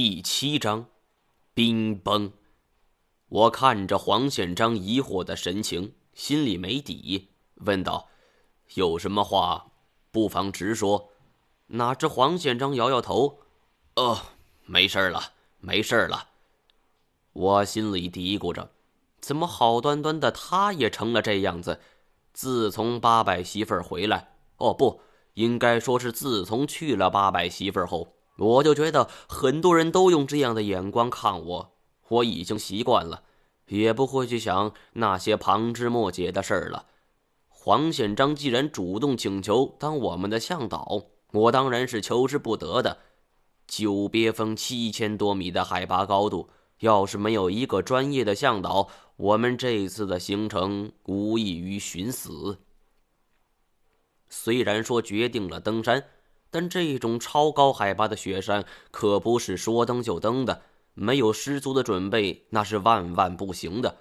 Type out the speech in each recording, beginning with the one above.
第七章，冰崩。我看着黄宪章疑惑的神情，心里没底，问道：“有什么话，不妨直说。”哪知黄宪章摇摇头：“哦，没事了，没事了。”我心里嘀咕着：“怎么好端端的他也成了这样子？自从八百媳妇儿回来，哦，不应该说是自从去了八百媳妇儿后。”我就觉得很多人都用这样的眼光看我，我已经习惯了，也不会去想那些旁枝末节的事儿了。黄宪章既然主动请求当我们的向导，我当然是求之不得的。久别峰七千多米的海拔高度，要是没有一个专业的向导，我们这次的行程无异于寻死。虽然说决定了登山。但这种超高海拔的雪山可不是说登就登的，没有十足的准备那是万万不行的。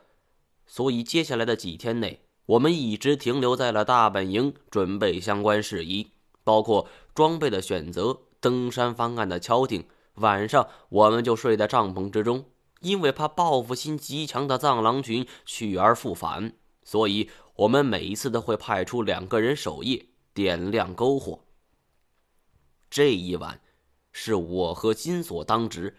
所以接下来的几天内，我们一直停留在了大本营，准备相关事宜，包括装备的选择、登山方案的敲定。晚上我们就睡在帐篷之中，因为怕报复心极强的藏狼群去而复返，所以我们每一次都会派出两个人守夜，点亮篝火。这一晚，是我和金锁当值。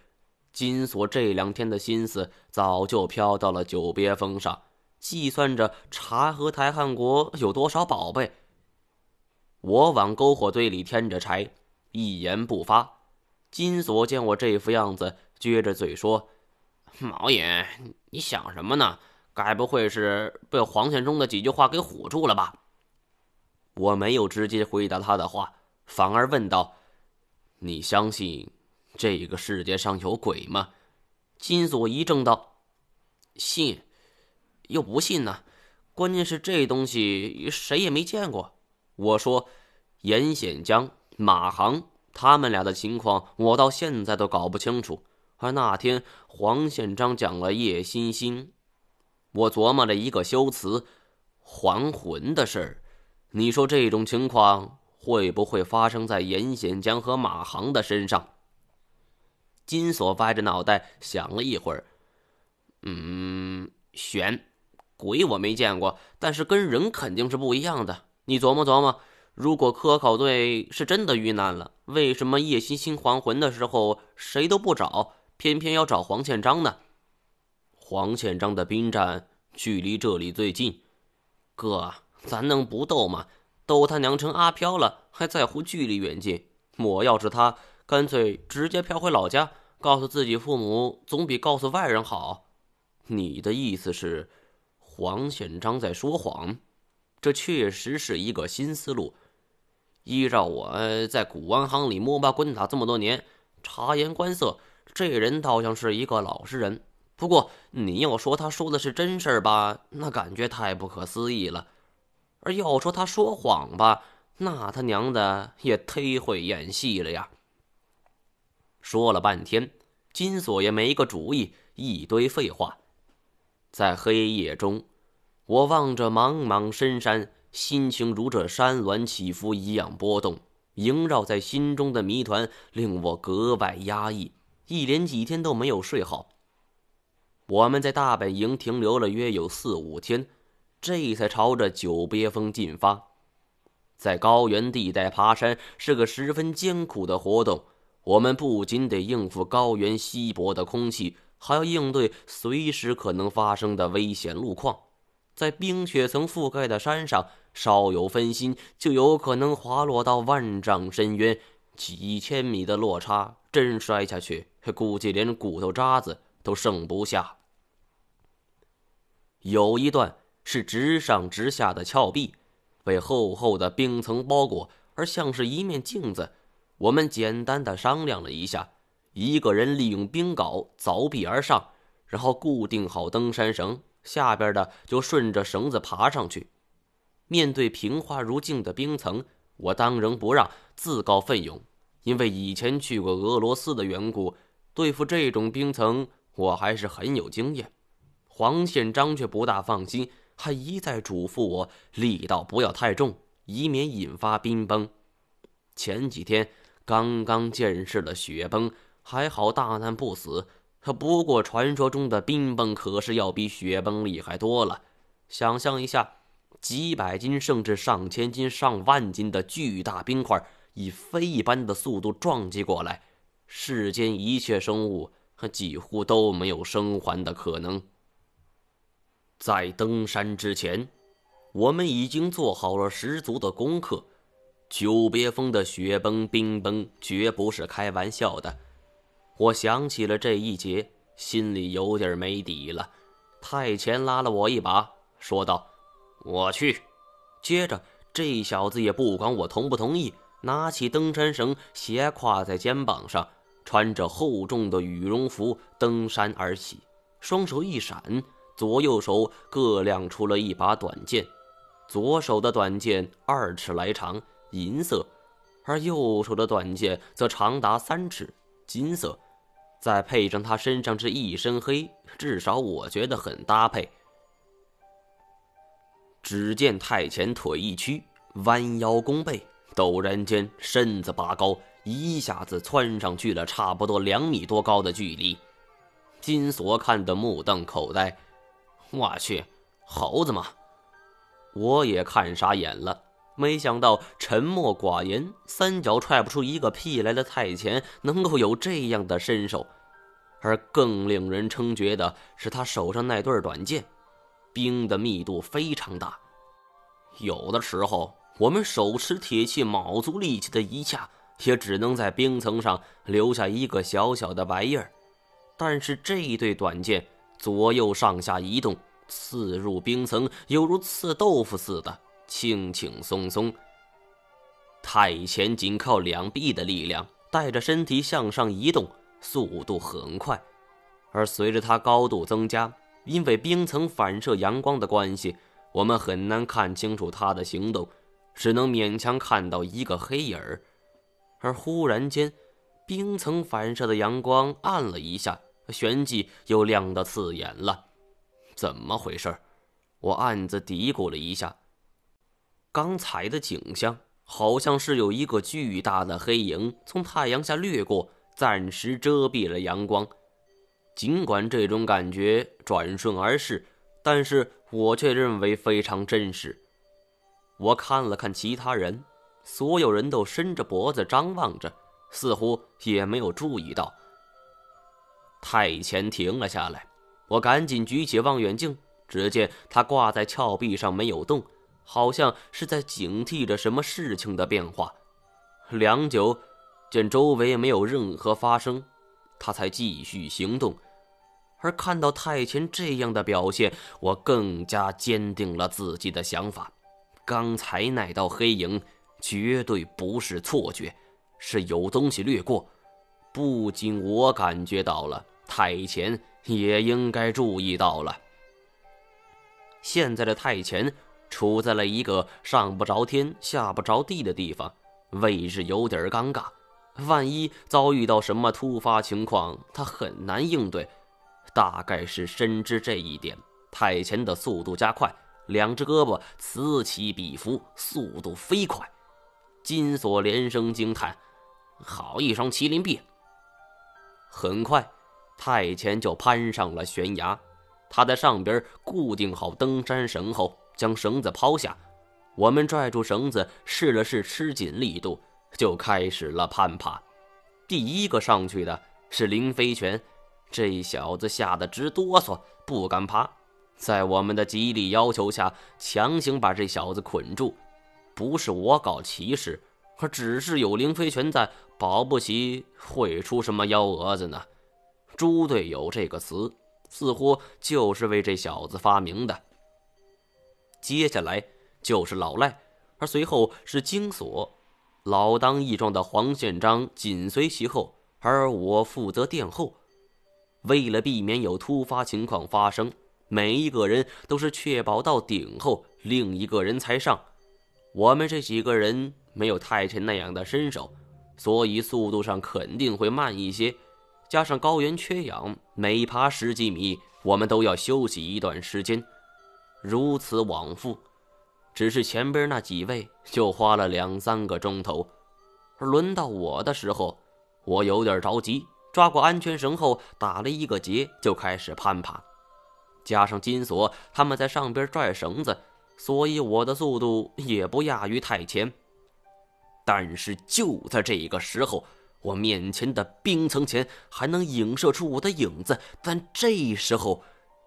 金锁这两天的心思早就飘到了九别峰上，计算着茶和台汉国有多少宝贝。我往篝火堆里添着柴，一言不发。金锁见我这副样子，撅着嘴说：“毛爷，你想什么呢？该不会是被黄显忠的几句话给唬住了吧？”我没有直接回答他的话，反而问道。你相信这个世界上有鬼吗？金锁一怔道：“信，又不信呢？关键是这东西谁也没见过。”我说：“严显江、马航他们俩的情况，我到现在都搞不清楚。而那天黄宪章讲了叶欣欣，我琢磨了一个修辞，还魂的事儿。你说这种情况？”会不会发生在严显江和马航的身上？金锁歪着脑袋想了一会儿，嗯，悬，鬼我没见过，但是跟人肯定是不一样的。你琢磨琢磨，如果科考队是真的遇难了，为什么叶欣欣还魂的时候谁都不找，偏偏要找黄宪章呢？黄宪章的兵站距离这里最近，哥，咱能不斗吗？都他娘成阿飘了，还在乎距离远近？我要是他，干脆直接飘回老家，告诉自己父母，总比告诉外人好。你的意思是，黄显章在说谎？这确实是一个新思路。依照我在古玩行里摸爬滚打这么多年，察言观色，这人倒像是一个老实人。不过你要说他说的是真事儿吧，那感觉太不可思议了。而要说他说谎吧，那他娘的也忒会演戏了呀！说了半天，金锁也没个主意，一堆废话。在黑夜中，我望着茫茫深山，心情如这山峦起伏一样波动，萦绕在心中的谜团令我格外压抑，一连几天都没有睡好。我们在大本营停留了约有四五天。这才朝着九别峰进发，在高原地带爬山是个十分艰苦的活动。我们不仅得应付高原稀薄的空气，还要应对随时可能发生的危险路况。在冰雪层覆盖的山上，稍有分心，就有可能滑落到万丈深渊。几千米的落差，真摔下去，估计连骨头渣子都剩不下。有一段。是直上直下的峭壁，被厚厚的冰层包裹，而像是一面镜子。我们简单的商量了一下，一个人利用冰镐凿壁而上，然后固定好登山绳，下边的就顺着绳子爬上去。面对平滑如镜的冰层，我当仁不让，自告奋勇，因为以前去过俄罗斯的缘故，对付这种冰层我还是很有经验。黄宪章却不大放心。还一再嘱咐我力道不要太重，以免引发冰崩。前几天刚刚见识了雪崩，还好大难不死。不过传说中的冰崩可是要比雪崩厉害多了。想象一下，几百斤甚至上千斤、上万斤的巨大冰块以飞一般的速度撞击过来，世间一切生物几乎都没有生还的可能。在登山之前，我们已经做好了十足的功课。久别峰的雪崩、冰崩绝不是开玩笑的。我想起了这一节，心里有点没底了。太前拉了我一把，说道：“我去。”接着，这小子也不管我同不同意，拿起登山绳斜挎在肩膀上，穿着厚重的羽绒服登山而起，双手一闪。左右手各亮出了一把短剑，左手的短剑二尺来长，银色；而右手的短剑则长达三尺，金色。再配上他身上这一身黑，至少我觉得很搭配。只见太前腿一屈，弯腰弓背，陡然间身子拔高，一下子窜上去了差不多两米多高的距离。金锁看得目瞪口呆。我去，猴子吗？我也看傻眼了。没想到沉默寡言、三脚踹不出一个屁来的太前，能够有这样的身手。而更令人称绝的是，他手上那对短剑，冰的密度非常大。有的时候，我们手持铁器、卯足力气的一下，也只能在冰层上留下一个小小的白印儿。但是这一对短剑。左右上下移动，刺入冰层，犹如刺豆腐似的，轻轻松松。太前仅靠两臂的力量，带着身体向上移动，速度很快。而随着他高度增加，因为冰层反射阳光的关系，我们很难看清楚他的行动，只能勉强看到一个黑影儿。而忽然间，冰层反射的阳光暗了一下。旋即又亮得刺眼了，怎么回事？我暗自嘀咕了一下。刚才的景象好像是有一个巨大的黑影从太阳下掠过，暂时遮蔽了阳光。尽管这种感觉转瞬而逝，但是我却认为非常真实。我看了看其他人，所有人都伸着脖子张望着，似乎也没有注意到。太前停了下来，我赶紧举起望远镜，只见他挂在峭壁上没有动，好像是在警惕着什么事情的变化。良久，见周围没有任何发生，他才继续行动。而看到太前这样的表现，我更加坚定了自己的想法：刚才那道黑影绝对不是错觉，是有东西掠过。不仅我感觉到了，太前也应该注意到了。现在的太前处在了一个上不着天、下不着地的地方，位置有点尴尬。万一遭遇到什么突发情况，他很难应对。大概是深知这一点，太前的速度加快，两只胳膊此起彼伏，速度飞快。金锁连声惊叹：“好一双麒麟臂！”很快，太前就攀上了悬崖。他在上边固定好登山绳后，将绳子抛下。我们拽住绳子，试了试吃紧力度，就开始了攀爬。第一个上去的是林飞泉，这小子吓得直哆嗦，不敢爬。在我们的极力要求下，强行把这小子捆住。不是我搞歧视。可只是有凌飞泉在，保不齐会出什么幺蛾子呢。猪队友这个词似乎就是为这小子发明的。接下来就是老赖，而随后是金锁，老当益壮的黄宪章紧随其后，而我负责殿后。为了避免有突发情况发生，每一个人都是确保到顶后，另一个人才上。我们这几个人。没有太前那样的身手，所以速度上肯定会慢一些。加上高原缺氧，每爬十几米，我们都要休息一段时间。如此往复，只是前边那几位就花了两三个钟头。而轮到我的时候，我有点着急，抓过安全绳后，打了一个结，就开始攀爬。加上金锁他们在上边拽绳子，所以我的速度也不亚于太前。但是就在这个时候，我面前的冰层前还能影射出我的影子，但这时候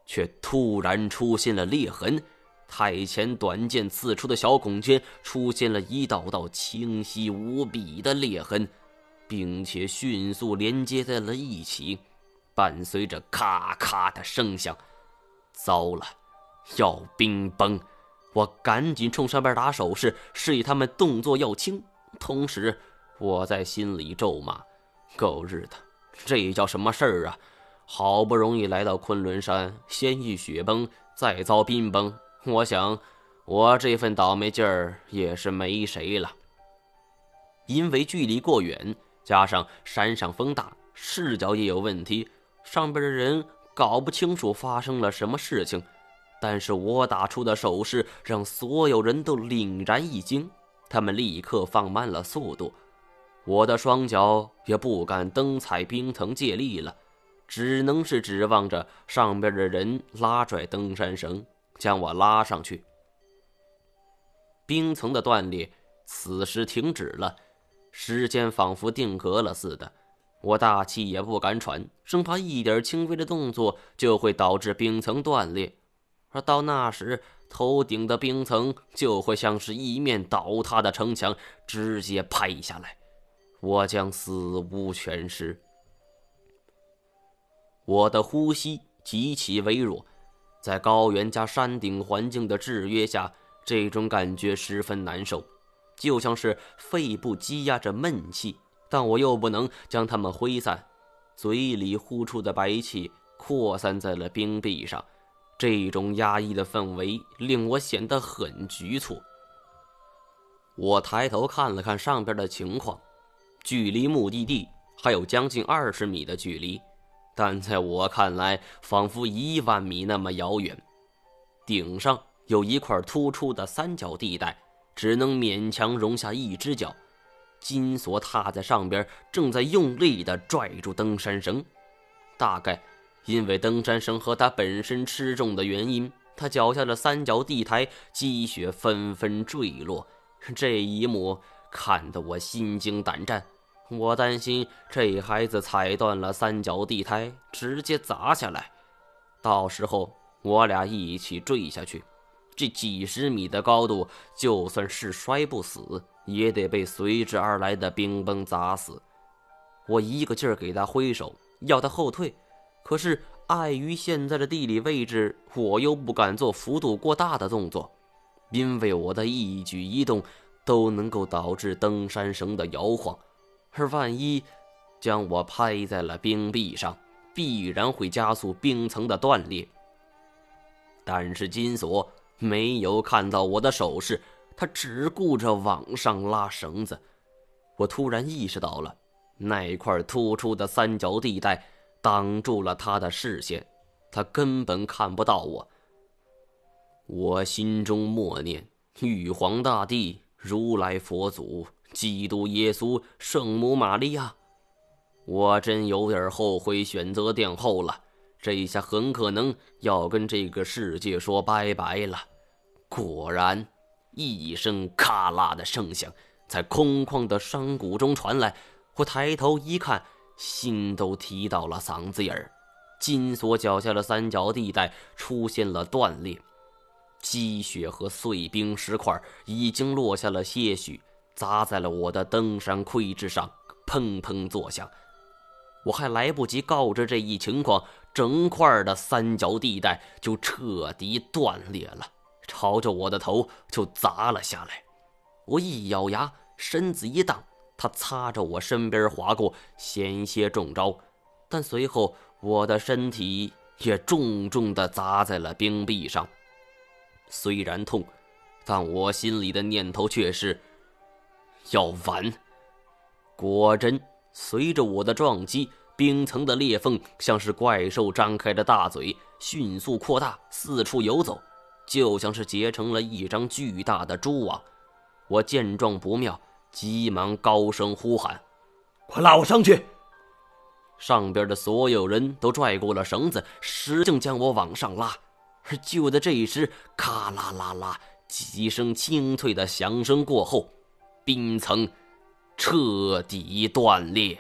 却突然出现了裂痕。太前短剑刺出的小孔间出现了一道道清晰无比的裂痕，并且迅速连接在了一起，伴随着咔咔的声响。糟了，要冰崩！我赶紧冲上边打手势，示意他们动作要轻。同时，我在心里咒骂：“狗日的，这叫什么事儿啊！好不容易来到昆仑山，先遇雪崩，再遭冰崩。我想，我这份倒霉劲儿也是没谁了。因为距离过远，加上山上风大，视角也有问题，上边的人。”搞不清楚发生了什么事情，但是我打出的手势让所有人都凛然一惊，他们立刻放慢了速度。我的双脚也不敢蹬踩冰层借力了，只能是指望着上边的人拉拽登山绳将我拉上去。冰层的断裂此时停止了，时间仿佛定格了似的。我大气也不敢喘，生怕一点轻微的动作就会导致冰层断裂，而到那时，头顶的冰层就会像是一面倒塌的城墙，直接拍下来，我将死无全尸。我的呼吸极其微弱，在高原加山顶环境的制约下，这种感觉十分难受，就像是肺部积压着闷气。但我又不能将它们挥散，嘴里呼出的白气扩散在了冰壁上，这种压抑的氛围令我显得很局促。我抬头看了看上边的情况，距离目的地还有将近二十米的距离，但在我看来，仿佛一万米那么遥远。顶上有一块突出的三角地带，只能勉强容下一只脚。金锁踏在上边，正在用力地拽住登山绳。大概因为登山绳和他本身吃重的原因，他脚下的三角地台积雪纷纷坠落。这一幕看得我心惊胆战。我担心这孩子踩断了三角地台，直接砸下来，到时候我俩一起坠下去。这几十米的高度，就算是摔不死。也得被随之而来的冰崩砸死。我一个劲儿给他挥手，要他后退，可是碍于现在的地理位置，我又不敢做幅度过大的动作，因为我的一举一动都能够导致登山绳的摇晃，而万一将我拍在了冰壁上，必然会加速冰层的断裂。但是金锁没有看到我的手势。他只顾着往上拉绳子，我突然意识到了，那块突出的三角地带挡住了他的视线，他根本看不到我。我心中默念：玉皇大帝、如来佛祖、基督耶稣、圣母玛利亚。我真有点后悔选择殿后了，这下很可能要跟这个世界说拜拜了。果然。一声咔啦的声响在空旷的山谷中传来，我抬头一看，心都提到了嗓子眼儿。金锁脚下的三角地带出现了断裂，积雪和碎冰石块已经落下了些许，砸在了我的登山盔之上，砰砰作响。我还来不及告知这一情况，整块的三角地带就彻底断裂了。朝着我的头就砸了下来，我一咬牙，身子一荡，他擦着我身边划过，险些中招。但随后我的身体也重重地砸在了冰壁上。虽然痛，但我心里的念头却是要完。果真，随着我的撞击，冰层的裂缝像是怪兽张开的大嘴，迅速扩大，四处游走。就像是结成了一张巨大的蛛网，我见状不妙，急忙高声呼喊：“快拉我上去！”上边的所有人都拽过了绳子，使劲将我往上拉。而就在这时，咔啦啦啦几声清脆的响声过后，冰层彻底断裂。